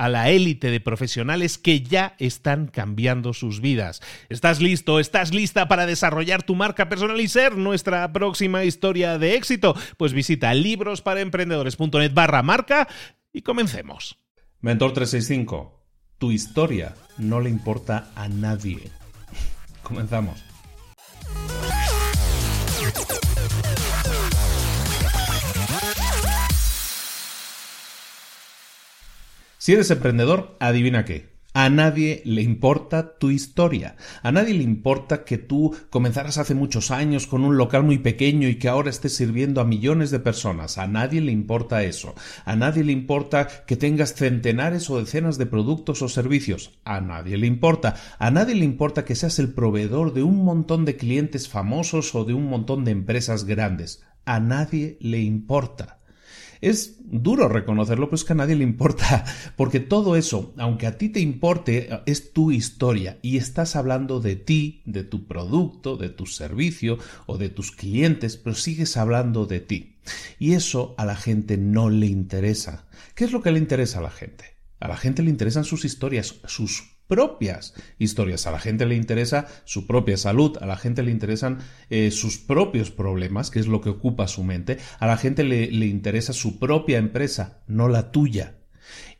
a la élite de profesionales que ya están cambiando sus vidas. ¿Estás listo? ¿Estás lista para desarrollar tu marca personal y ser nuestra próxima historia de éxito? Pues visita librosparaemprendedores.net barra marca y comencemos. Mentor 365, tu historia no le importa a nadie. Comenzamos. Si eres emprendedor, adivina qué. A nadie le importa tu historia. A nadie le importa que tú comenzaras hace muchos años con un local muy pequeño y que ahora estés sirviendo a millones de personas. A nadie le importa eso. A nadie le importa que tengas centenares o decenas de productos o servicios. A nadie le importa. A nadie le importa que seas el proveedor de un montón de clientes famosos o de un montón de empresas grandes. A nadie le importa. Es duro reconocerlo, pero es que a nadie le importa, porque todo eso, aunque a ti te importe, es tu historia y estás hablando de ti, de tu producto, de tu servicio o de tus clientes, pero sigues hablando de ti. Y eso a la gente no le interesa. ¿Qué es lo que le interesa a la gente? A la gente le interesan sus historias, sus propias historias. A la gente le interesa su propia salud, a la gente le interesan eh, sus propios problemas, que es lo que ocupa su mente, a la gente le, le interesa su propia empresa, no la tuya.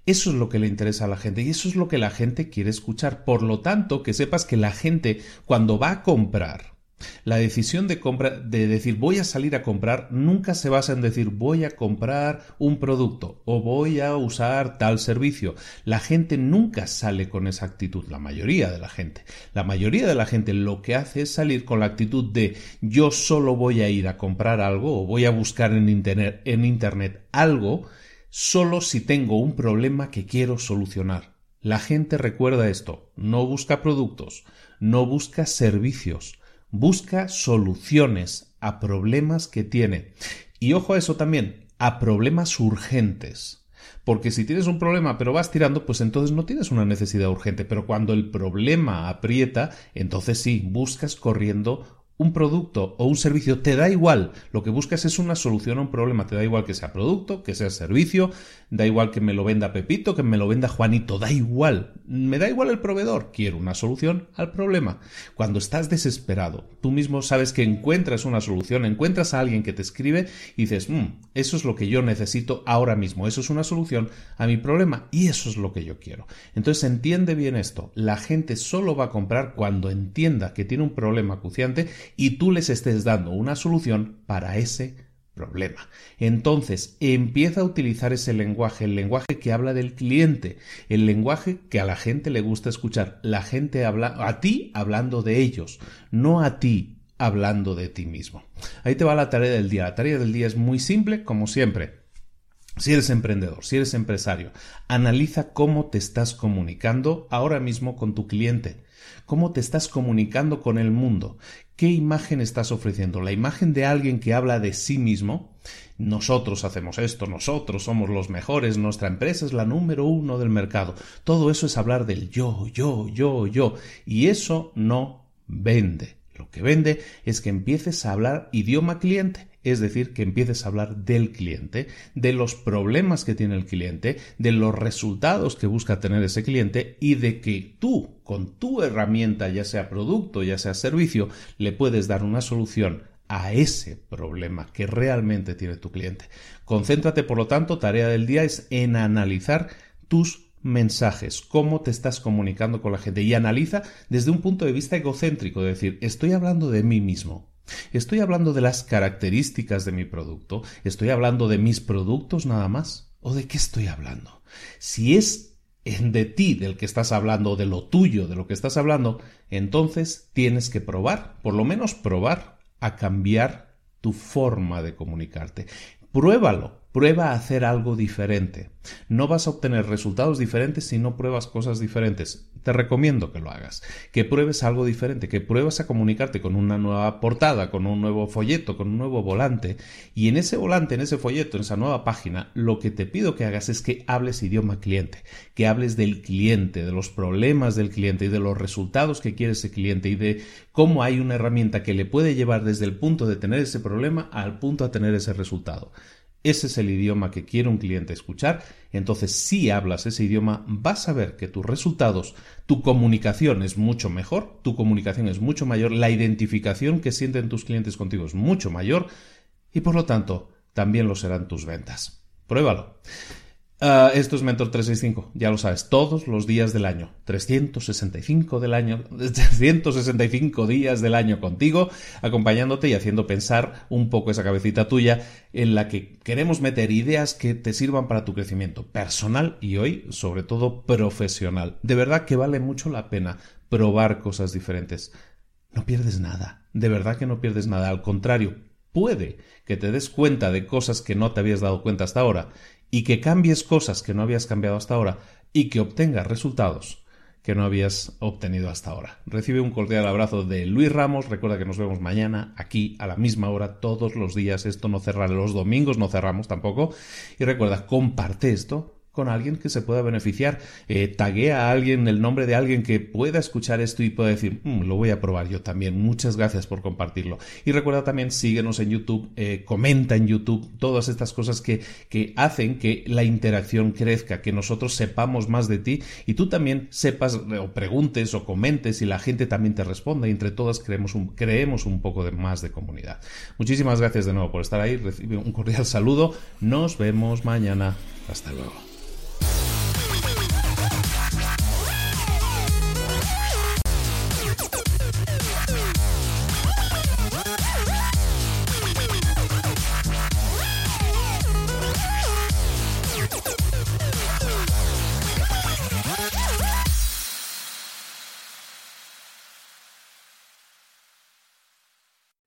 Eso es lo que le interesa a la gente y eso es lo que la gente quiere escuchar. Por lo tanto, que sepas que la gente cuando va a comprar, la decisión de compra, de decir voy a salir a comprar, nunca se basa en decir voy a comprar un producto o voy a usar tal servicio. La gente nunca sale con esa actitud, la mayoría de la gente. La mayoría de la gente lo que hace es salir con la actitud de yo solo voy a ir a comprar algo o voy a buscar en internet, en internet algo solo si tengo un problema que quiero solucionar. La gente recuerda esto, no busca productos, no busca servicios busca soluciones a problemas que tiene. Y ojo a eso también, a problemas urgentes. Porque si tienes un problema pero vas tirando, pues entonces no tienes una necesidad urgente. Pero cuando el problema aprieta, entonces sí, buscas corriendo un producto o un servicio, te da igual. Lo que buscas es una solución a un problema. Te da igual que sea producto, que sea servicio, da igual que me lo venda Pepito, que me lo venda Juanito, da igual. Me da igual el proveedor. Quiero una solución al problema. Cuando estás desesperado, tú mismo sabes que encuentras una solución, encuentras a alguien que te escribe y dices, mm, eso es lo que yo necesito ahora mismo. Eso es una solución a mi problema y eso es lo que yo quiero. Entonces entiende bien esto. La gente solo va a comprar cuando entienda que tiene un problema acuciante y tú les estés dando una solución para ese problema. Entonces, empieza a utilizar ese lenguaje, el lenguaje que habla del cliente, el lenguaje que a la gente le gusta escuchar. La gente habla a ti hablando de ellos, no a ti hablando de ti mismo. Ahí te va la tarea del día. La tarea del día es muy simple, como siempre. Si eres emprendedor, si eres empresario, analiza cómo te estás comunicando ahora mismo con tu cliente. Cómo te estás comunicando con el mundo, qué imagen estás ofreciendo, la imagen de alguien que habla de sí mismo, nosotros hacemos esto, nosotros somos los mejores, nuestra empresa es la número uno del mercado. Todo eso es hablar del yo, yo, yo, yo. Y eso no vende. Lo que vende es que empieces a hablar idioma cliente es decir, que empieces a hablar del cliente, de los problemas que tiene el cliente, de los resultados que busca tener ese cliente y de que tú, con tu herramienta, ya sea producto, ya sea servicio, le puedes dar una solución a ese problema que realmente tiene tu cliente. Concéntrate, por lo tanto, tarea del día es en analizar tus mensajes, cómo te estás comunicando con la gente y analiza desde un punto de vista egocéntrico, decir, estoy hablando de mí mismo, ¿Estoy hablando de las características de mi producto? ¿Estoy hablando de mis productos nada más? ¿O de qué estoy hablando? Si es de ti del que estás hablando, de lo tuyo, de lo que estás hablando, entonces tienes que probar, por lo menos probar, a cambiar tu forma de comunicarte. Pruébalo, Prueba a hacer algo diferente. No vas a obtener resultados diferentes si no pruebas cosas diferentes. Te recomiendo que lo hagas, que pruebes algo diferente, que pruebes a comunicarte con una nueva portada, con un nuevo folleto, con un nuevo volante. Y en ese volante, en ese folleto, en esa nueva página, lo que te pido que hagas es que hables idioma cliente, que hables del cliente, de los problemas del cliente y de los resultados que quiere ese cliente y de cómo hay una herramienta que le puede llevar desde el punto de tener ese problema al punto de tener ese resultado ese es el idioma que quiere un cliente escuchar, entonces si hablas ese idioma vas a ver que tus resultados, tu comunicación es mucho mejor, tu comunicación es mucho mayor, la identificación que sienten tus clientes contigo es mucho mayor y por lo tanto también lo serán tus ventas. Pruébalo. Ah, esto es Mentor 365, ya lo sabes, todos los días del año, 365 del año, 365 días del año contigo, acompañándote y haciendo pensar un poco esa cabecita tuya en la que queremos meter ideas que te sirvan para tu crecimiento personal y hoy, sobre todo, profesional. De verdad que vale mucho la pena probar cosas diferentes. No pierdes nada, de verdad que no pierdes nada, al contrario, puede que te des cuenta de cosas que no te habías dado cuenta hasta ahora y que cambies cosas que no habías cambiado hasta ahora y que obtengas resultados que no habías obtenido hasta ahora. Recibe un cordial abrazo de Luis Ramos. Recuerda que nos vemos mañana aquí a la misma hora todos los días. Esto no cerra los domingos, no cerramos tampoco. Y recuerda, comparte esto con alguien que se pueda beneficiar. Eh, taguea a alguien, el nombre de alguien que pueda escuchar esto y pueda decir, mm, lo voy a probar yo también. Muchas gracias por compartirlo. Y recuerda también, síguenos en YouTube, eh, comenta en YouTube, todas estas cosas que, que hacen que la interacción crezca, que nosotros sepamos más de ti y tú también sepas o preguntes o comentes y la gente también te responda y entre todas creemos un, creemos un poco de más de comunidad. Muchísimas gracias de nuevo por estar ahí. Recibe un cordial saludo. Nos vemos mañana. Hasta luego.